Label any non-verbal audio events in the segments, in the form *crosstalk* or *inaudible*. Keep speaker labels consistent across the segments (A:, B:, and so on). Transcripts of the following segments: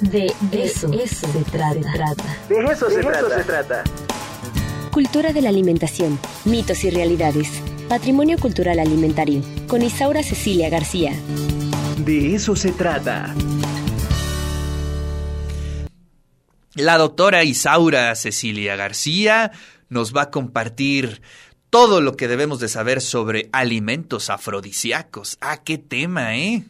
A: De eso, se, trata.
B: De eso, se, trata.
A: Cultura de la alimentación, mitos y realidades. Patrimonio cultural alimentario. Con Isaura Cecilia García.
B: De eso se trata.
C: La doctora Isaura Cecilia García nos va a compartir todo lo que debemos de saber sobre alimentos afrodisíacos. Ah, qué tema, ¿eh?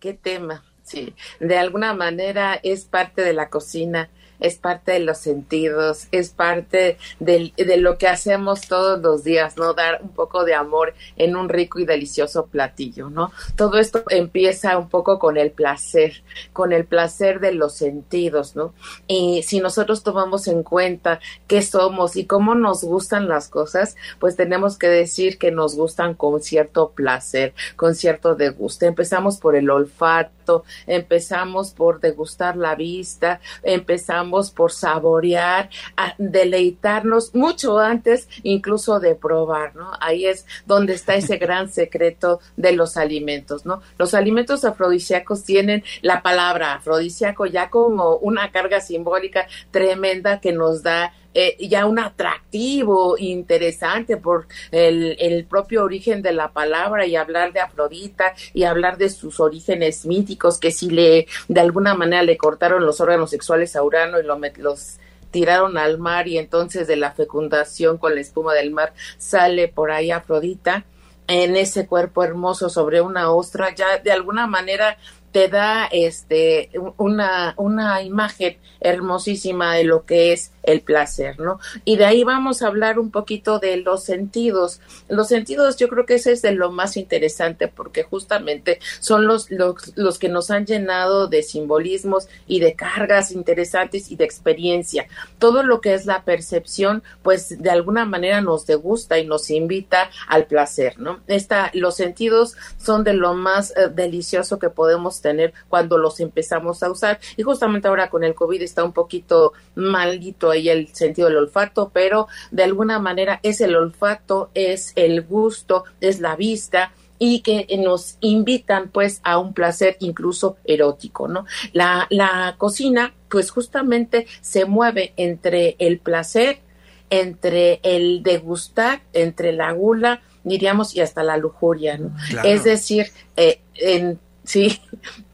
D: Qué tema. Sí, de alguna manera es parte de la cocina es parte de los sentidos, es parte de, de lo que hacemos todos los días, ¿no? Dar un poco de amor en un rico y delicioso platillo, ¿no? Todo esto empieza un poco con el placer, con el placer de los sentidos, ¿no? Y si nosotros tomamos en cuenta qué somos y cómo nos gustan las cosas, pues tenemos que decir que nos gustan con cierto placer, con cierto deguste. Empezamos por el olfato, empezamos por degustar la vista, empezamos por saborear, deleitarnos mucho antes incluso de probar, ¿no? Ahí es donde está ese *laughs* gran secreto de los alimentos, ¿no? Los alimentos afrodisíacos tienen la palabra afrodisíaco ya como una carga simbólica tremenda que nos da eh, ya un atractivo interesante por el, el, propio origen de la palabra y hablar de Afrodita y hablar de sus orígenes míticos que si le de alguna manera le cortaron los órganos sexuales a Urano y lo, los tiraron al mar y entonces de la fecundación con la espuma del mar sale por ahí Afrodita en ese cuerpo hermoso sobre una ostra, ya de alguna manera te da este una, una imagen hermosísima de lo que es el placer, ¿no? Y de ahí vamos a hablar un poquito de los sentidos. Los sentidos yo creo que ese es de lo más interesante porque justamente son los, los, los que nos han llenado de simbolismos y de cargas interesantes y de experiencia. Todo lo que es la percepción, pues de alguna manera nos degusta y nos invita al placer, ¿no? Esta, los sentidos son de lo más eh, delicioso que podemos tener cuando los empezamos a usar y justamente ahora con el COVID está un poquito maldito ahí el sentido del olfato, pero de alguna manera es el olfato, es el gusto, es la vista, y que nos invitan pues a un placer incluso erótico, ¿no? La, la cocina pues justamente se mueve entre el placer, entre el degustar, entre la gula, diríamos, y hasta la lujuria, ¿no? Es decir, eh, en, sí,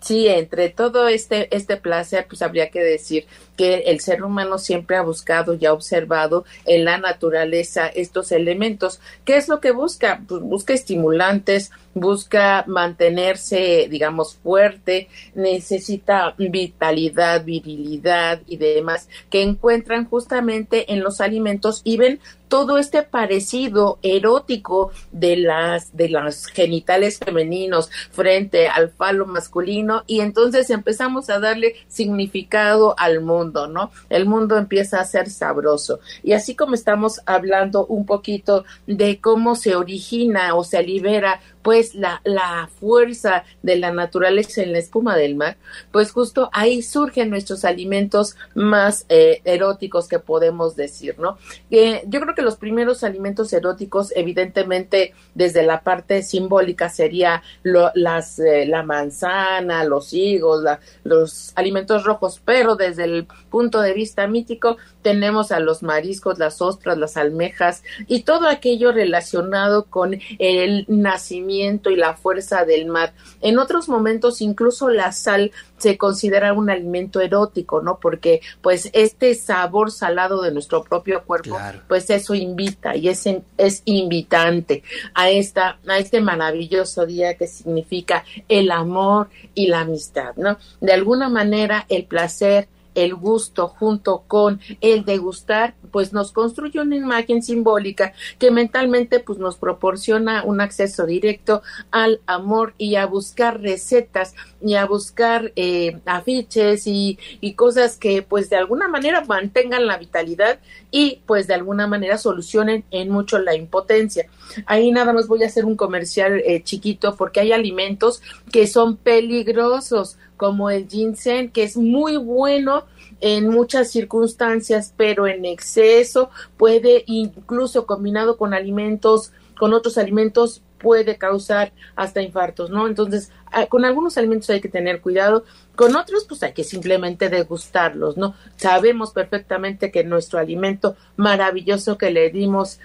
D: sí, entre todo este, este placer, pues habría que decir que el ser humano siempre ha buscado y ha observado en la naturaleza estos elementos. ¿Qué es lo que busca? Pues busca estimulantes, busca mantenerse, digamos, fuerte, necesita vitalidad, virilidad y demás que encuentran justamente en los alimentos y ven todo este parecido erótico de las de los genitales femeninos frente al falo masculino y entonces empezamos a darle significado al mundo ¿no? El mundo empieza a ser sabroso. Y así como estamos hablando un poquito de cómo se origina o se libera pues la, la fuerza de la naturaleza en la espuma del mar, pues justo ahí surgen nuestros alimentos más eh, eróticos que podemos decir, ¿no? Eh, yo creo que los primeros alimentos eróticos, evidentemente, desde la parte simbólica sería las, eh, la manzana, los higos, los alimentos rojos, pero desde el punto de vista mítico tenemos a los mariscos, las ostras, las almejas y todo aquello relacionado con el nacimiento y la fuerza del mar. En otros momentos incluso la sal se considera un alimento erótico, ¿no? Porque pues este sabor salado de nuestro propio cuerpo, pues eso invita y es, es invitante a esta a este maravilloso día que significa el amor y la amistad, ¿no? De alguna manera el placer el gusto junto con el degustar, pues nos construye una imagen simbólica que mentalmente pues nos proporciona un acceso directo al amor y a buscar recetas y a buscar eh, afiches y, y cosas que pues de alguna manera mantengan la vitalidad y pues de alguna manera solucionen en mucho la impotencia. Ahí nada más voy a hacer un comercial eh, chiquito porque hay alimentos que son peligrosos como el ginseng que es muy bueno en muchas circunstancias, pero en exceso puede incluso combinado con alimentos con otros alimentos puede causar hasta infartos, ¿no? Entonces, ah, con algunos alimentos hay que tener cuidado, con otros pues hay que simplemente degustarlos, ¿no? Sabemos perfectamente que nuestro alimento maravilloso que le dimos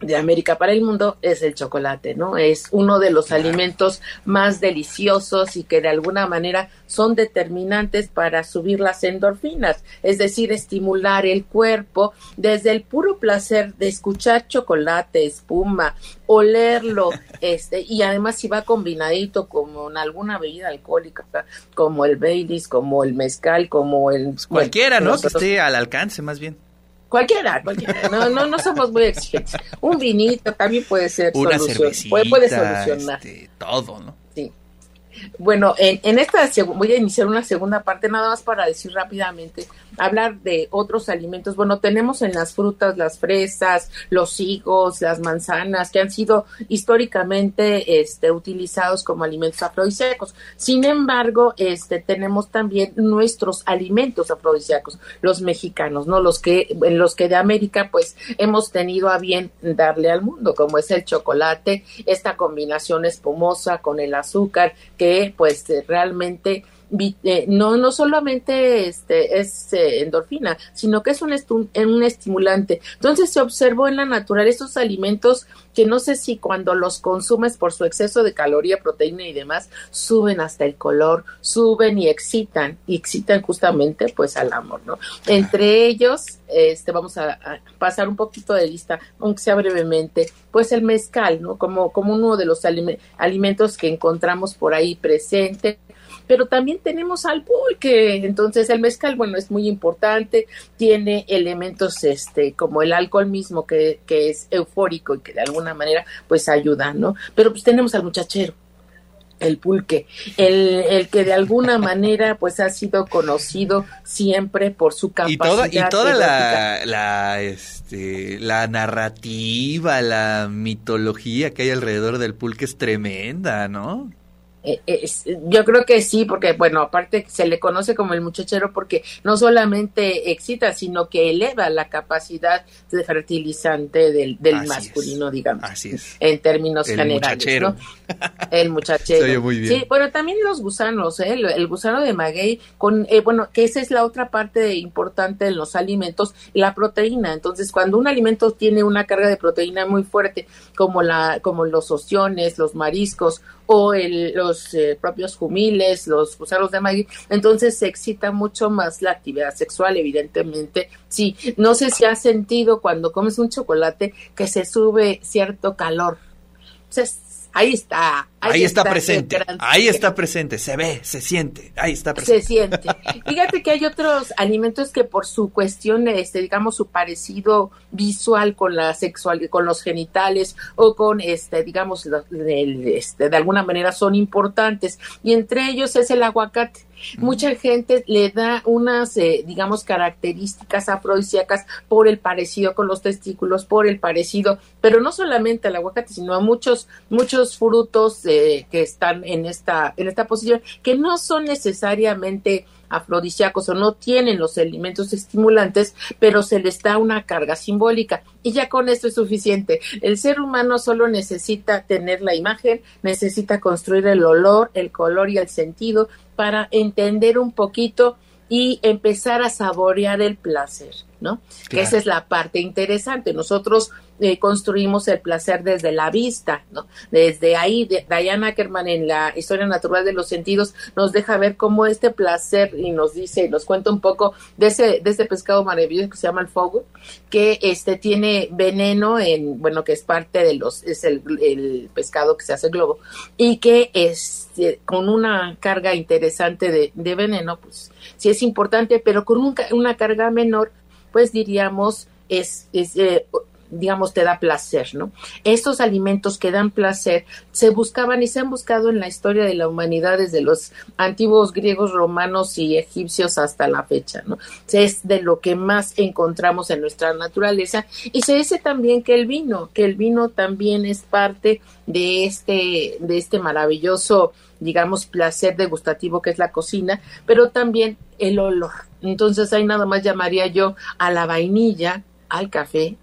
D: de América para el mundo es el chocolate, ¿no? Es uno de los alimentos más deliciosos y que de alguna manera son determinantes para subir las endorfinas, es decir, estimular el cuerpo desde el puro placer de escuchar chocolate, espuma, olerlo, *laughs* este, y además si va combinadito con alguna bebida alcohólica, como el Baileys, como el mezcal, como el...
C: Cualquiera, ¿no? Que esté al alcance, más bien.
D: Cualquiera, cualquiera. No, no, no somos muy exigentes. Un vinito también puede ser
C: Una solución.
D: Puede, puede solucionar.
C: Este, todo, ¿no?
D: Sí. Bueno, en, en esta voy a iniciar una segunda parte nada más para decir rápidamente hablar de otros alimentos. Bueno, tenemos en las frutas las fresas, los higos, las manzanas, que han sido históricamente este, utilizados como alimentos afrodisíacos. Sin embargo, este, tenemos también nuestros alimentos afrodisíacos, los mexicanos, ¿no? Los que, en los que de América, pues, hemos tenido a bien darle al mundo, como es el chocolate, esta combinación espumosa con el azúcar, que, pues, realmente no, no solamente este, es eh, endorfina, sino que es un, un estimulante. Entonces se observó en la naturaleza estos alimentos que no sé si cuando los consumes por su exceso de caloría, proteína y demás, suben hasta el color, suben y excitan, y excitan justamente pues al amor, ¿no? Entre ellos, este, vamos a, a pasar un poquito de lista, aunque sea brevemente, pues el mezcal, ¿no? Como, como uno de los alimentos que encontramos por ahí presente, pero también tenemos al pulque, entonces el mezcal, bueno, es muy importante, tiene elementos este como el alcohol mismo que, que es eufórico y que de alguna manera pues ayuda, ¿no? Pero pues tenemos al muchachero, el pulque, el, el, que de alguna *laughs* manera pues ha sido conocido siempre por su capacidad.
C: Y toda, y toda la, la, este, la narrativa, la mitología que hay alrededor del pulque es tremenda, ¿no?
D: Eh, yo creo que sí, porque bueno, aparte se le conoce como el muchachero porque no solamente excita, sino que eleva la capacidad de fertilizante del, del masculino, digamos.
C: Así es.
D: En términos
C: el
D: generales.
C: Muchachero.
D: El muchachero.
C: muy bien.
D: Sí, bueno, también los gusanos, ¿eh? el, gusano de maguey, con, eh, bueno, que esa es la otra parte importante en los alimentos, la proteína. Entonces, cuando un alimento tiene una carga de proteína muy fuerte, como, la, como los ostiones, los mariscos o el, los eh, propios jumiles, los gusanos de maíz, entonces se excita mucho más la actividad sexual, evidentemente. Sí, no sé si has sentido cuando comes un chocolate que se sube cierto calor. Entonces, ahí está.
C: Ahí, está, presente, ahí está presente, se ve, se siente, ahí está presente.
D: Se siente. *laughs* Fíjate que hay otros alimentos que por su cuestión, este, digamos, su parecido visual con la sexual, con los genitales o con, este, digamos, este, de alguna manera son importantes. Y entre ellos es el aguacate. Mucha gente le da unas, eh, digamos, características afrodisíacas por el parecido con los testículos, por el parecido, pero no solamente al aguacate, sino a muchos, muchos frutos eh, que están en esta, en esta posición, que no son necesariamente afrodisíacos o no tienen los elementos estimulantes, pero se les da una carga simbólica y ya con esto es suficiente. El ser humano solo necesita tener la imagen, necesita construir el olor, el color y el sentido para entender un poquito y empezar a saborear el placer, ¿no? Que esa es la parte interesante. Nosotros eh, construimos el placer desde la vista, ¿no? Desde ahí, Diana Ackerman en la Historia Natural de los Sentidos nos deja ver cómo este placer y nos dice, nos cuenta un poco de ese, de ese pescado maravilloso que se llama el fogo, que este tiene veneno en, bueno, que es parte de los, es el, el pescado que se hace globo, y que es eh, con una carga interesante de, de veneno, pues sí es importante, pero con una carga menor, pues diríamos, es, es eh, digamos, te da placer, ¿no? Estos alimentos que dan placer se buscaban y se han buscado en la historia de la humanidad desde los antiguos griegos, romanos y egipcios hasta la fecha, ¿no? Es de lo que más encontramos en nuestra naturaleza y se dice también que el vino, que el vino también es parte de este, de este maravilloso digamos, placer degustativo que es la cocina, pero también el olor. Entonces ahí nada más llamaría yo a la vainilla, al café,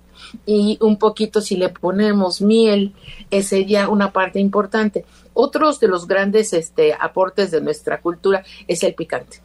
D: y un poquito si le ponemos miel, ese sería una parte importante. Otros de los grandes este, aportes de nuestra cultura es el picante.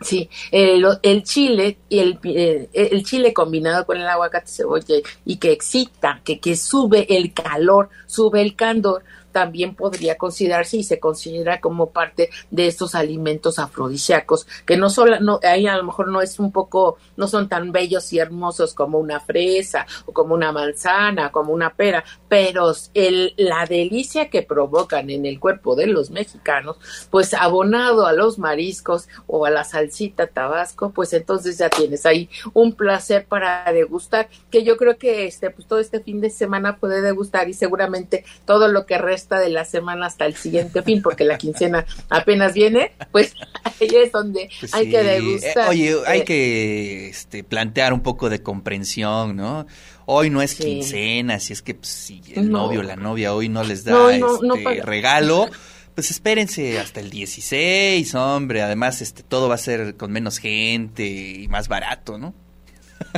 D: Sí, el, el chile y el, eh, el, chile combinado con el aguacate cebolla y que excita, que, que sube el calor, sube el candor, también podría considerarse y se considera como parte de estos alimentos afrodisíacos, que no solo, no, ahí a lo mejor no es un poco, no son tan bellos y hermosos como una fresa o como una manzana, como una pera, pero el, la delicia que provocan en el cuerpo de los mexicanos, pues abonado a los mariscos o a la salsita tabasco, pues entonces ya tienes ahí un placer para degustar, que yo creo que este, pues todo este fin de semana puede degustar y seguramente todo lo que resta de la semana hasta el siguiente fin, porque la quincena apenas viene, pues *laughs* ahí es donde pues hay que degustar.
C: Eh, oye, hay eh, que este, plantear un poco de comprensión, ¿no? Hoy no es quincena, si es que pues, si el novio o la novia hoy no les da este regalo, pues espérense hasta el 16, hombre. Además, este todo va a ser con menos gente y más barato, ¿no?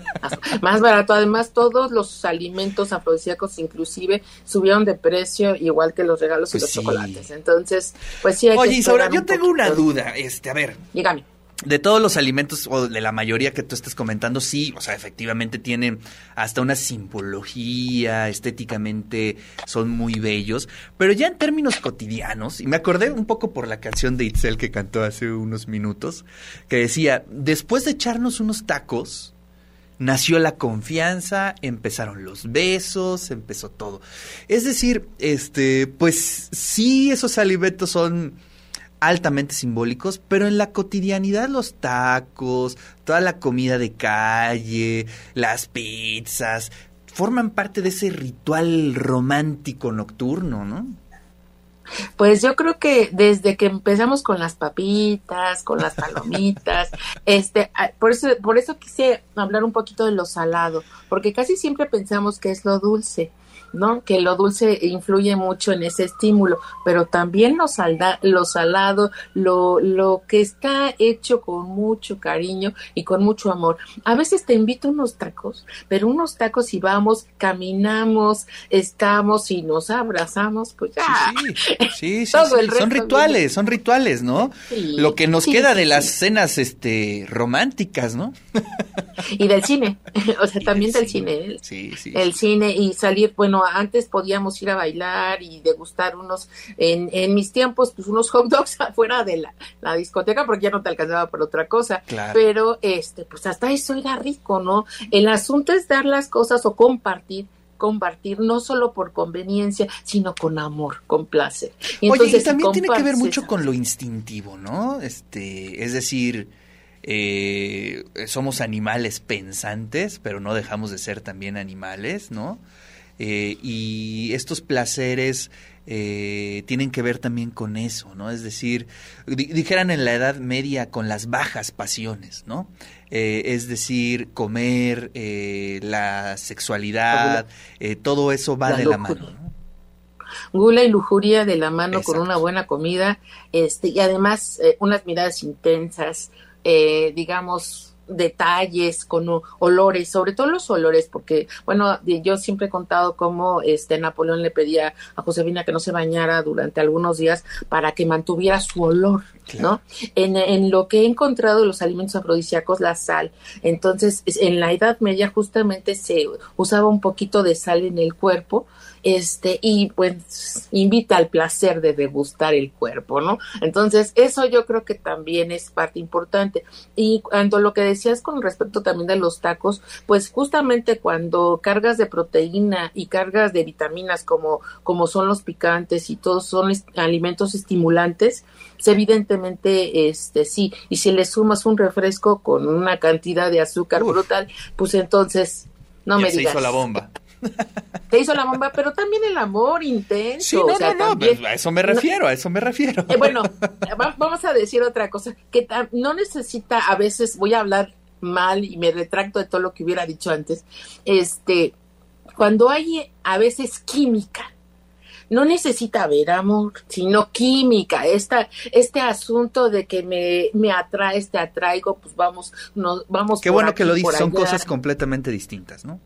C: *laughs*
D: más barato. Además, todos los alimentos afrodisíacos inclusive subieron de precio, igual que los regalos y pues los chocolates. Entonces, pues sí hay
C: Oye, Isaura, yo tengo una duda. Este, a ver.
D: Dígame.
C: De todos los alimentos, o de la mayoría que tú estás comentando, sí, o sea, efectivamente tienen hasta una simbología, estéticamente son muy bellos, pero ya en términos cotidianos, y me acordé un poco por la canción de Itzel que cantó hace unos minutos, que decía, después de echarnos unos tacos, nació la confianza, empezaron los besos, empezó todo. Es decir, este, pues sí, esos alimentos son altamente simbólicos, pero en la cotidianidad los tacos, toda la comida de calle, las pizzas, forman parte de ese ritual romántico nocturno, ¿no?
D: Pues yo creo que desde que empezamos con las papitas, con las palomitas, *laughs* este, ah, por eso, por eso quise hablar un poquito de lo salado, porque casi siempre pensamos que es lo dulce. ¿No? Que lo dulce influye mucho en ese estímulo, pero también lo, salda, lo salado, lo, lo que está hecho con mucho cariño y con mucho amor. A veces te invito a unos tacos, pero unos tacos y vamos, caminamos, estamos y nos abrazamos, pues ya.
C: Sí, sí, *laughs* son rituales, son rituales, ¿no? lo que nos queda de las cenas este románticas, ¿no?
D: y del cine, *laughs* o sea, también del cine, sí, sí, el cine y salir, bueno, antes podíamos ir a bailar y degustar unos, en, en mis tiempos, pues unos hot dogs *laughs* afuera de la, discoteca porque ya no te alcanzaba por otra cosa. Pero, este, pues hasta eso era rico, ¿no? El asunto es dar las cosas o compartir compartir no solo por conveniencia, sino con amor, con placer.
C: Y Oye, y también tiene que ver mucho con lo instintivo, ¿no? Este, es decir, eh, somos animales pensantes, pero no dejamos de ser también animales, ¿no? Eh, y estos placeres eh, tienen que ver también con eso, ¿no? Es decir, dijeran en la Edad Media con las bajas pasiones, ¿no? Eh, es decir, comer, la sexualidad, todo eso va de la mano, ¿no?
D: Gula y lujuria de la mano con una buena comida, este, y además unas miradas intensas, digamos, detalles, con olores, sobre todo los olores, porque, bueno, yo siempre he contado cómo este Napoleón le pedía a Josefina que no se bañara durante algunos días para que mantuviera su olor, ¿no? En, en lo que he encontrado los alimentos afrodisíacos, la sal. Entonces, en la Edad Media justamente se usaba un poquito de sal en el cuerpo este, y pues invita al placer de degustar el cuerpo, ¿no? Entonces, eso yo creo que también es parte importante. Y cuando lo que decías con respecto también de los tacos, pues justamente cuando cargas de proteína y cargas de vitaminas como, como son los picantes y todos son alimentos estimulantes, evidentemente, este, sí, y si le sumas un refresco con una cantidad de azúcar brutal, pues entonces, no me digas.
C: Se hizo la bomba.
D: Te hizo la bomba, pero también el amor intenso.
C: Sí, no, no, no, pues, a eso me refiero, a eso me refiero.
D: Eh, bueno, vamos a decir otra cosa, que no necesita, a veces voy a hablar mal y me retracto de todo lo que hubiera dicho antes, este, cuando hay a veces química, no necesita haber amor, sino química. Esta, este asunto de que me, me atrae, te atraigo, pues vamos, nos, vamos.
C: Qué bueno que lo dices, son cosas completamente distintas, ¿no?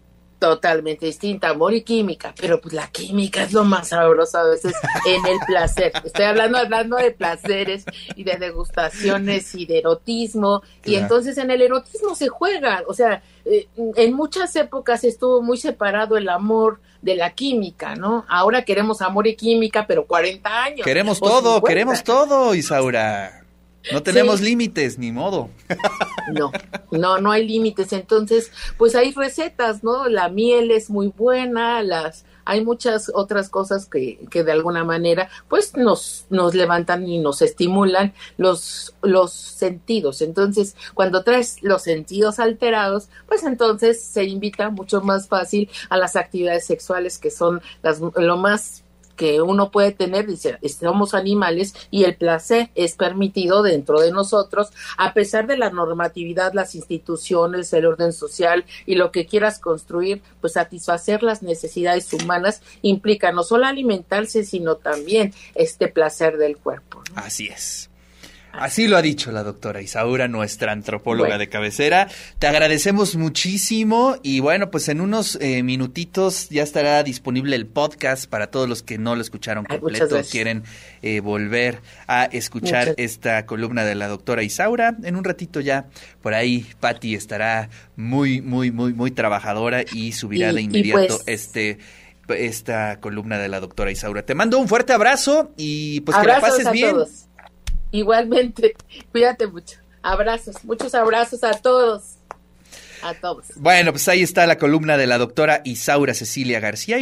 D: Totalmente distinta, amor y química, pero pues la química es lo más sabroso a veces en el placer. Estoy hablando, hablando de placeres y de degustaciones y de erotismo, y entonces en el erotismo se juega, o sea, eh, en muchas épocas estuvo muy separado el amor de la química, ¿no? Ahora queremos amor y química, pero 40 años.
C: Queremos todo, queremos todo, Isaura. No tenemos límites, ni modo.
D: No, no, no hay límites. Entonces, pues hay recetas, ¿no? La miel es muy buena, las, hay muchas otras cosas que, que de alguna manera, pues nos, nos levantan y nos estimulan los, los sentidos. Entonces, cuando traes los sentidos alterados, pues entonces se invita mucho más fácil a las actividades sexuales que son las, lo más que uno puede tener, dice, somos animales y el placer es permitido dentro de nosotros, a pesar de la normatividad, las instituciones, el orden social y lo que quieras construir, pues satisfacer las necesidades humanas implica no solo alimentarse, sino también este placer del cuerpo.
C: Así es. Así lo ha dicho la doctora Isaura, nuestra antropóloga de cabecera. Te agradecemos muchísimo y bueno, pues en unos eh, minutitos ya estará disponible el podcast para todos los que no lo escucharon completo, quieren eh, volver a escuchar esta columna de la doctora Isaura. En un ratito ya por ahí Patti estará muy, muy, muy, muy trabajadora y subirá de inmediato pues este esta columna de la doctora Isaura. Te mando un fuerte abrazo y pues que la pases bien.
D: Igualmente, *laughs* cuídate mucho. Abrazos, muchos abrazos a todos. A todos.
C: Bueno, pues ahí está la columna de la doctora Isaura Cecilia García.